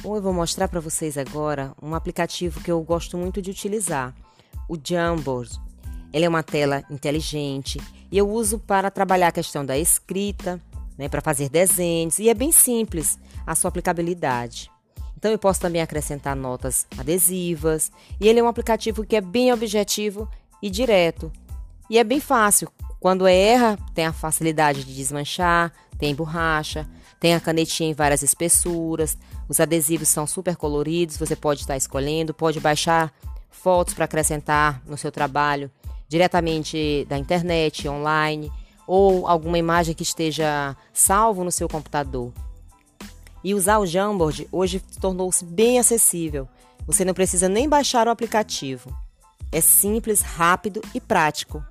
Bom, eu vou mostrar para vocês agora um aplicativo que eu gosto muito de utilizar, o Jamboard. Ele é uma tela inteligente e eu uso para trabalhar a questão da escrita, né, para fazer desenhos e é bem simples a sua aplicabilidade. Então eu posso também acrescentar notas adesivas e ele é um aplicativo que é bem objetivo e direto. E é bem fácil. Quando erra, tem a facilidade de desmanchar, tem borracha, tem a canetinha em várias espessuras, os adesivos são super coloridos, você pode estar escolhendo, pode baixar fotos para acrescentar no seu trabalho diretamente da internet, online, ou alguma imagem que esteja salvo no seu computador. E usar o Jamboard hoje tornou-se bem acessível. Você não precisa nem baixar o aplicativo. É simples, rápido e prático.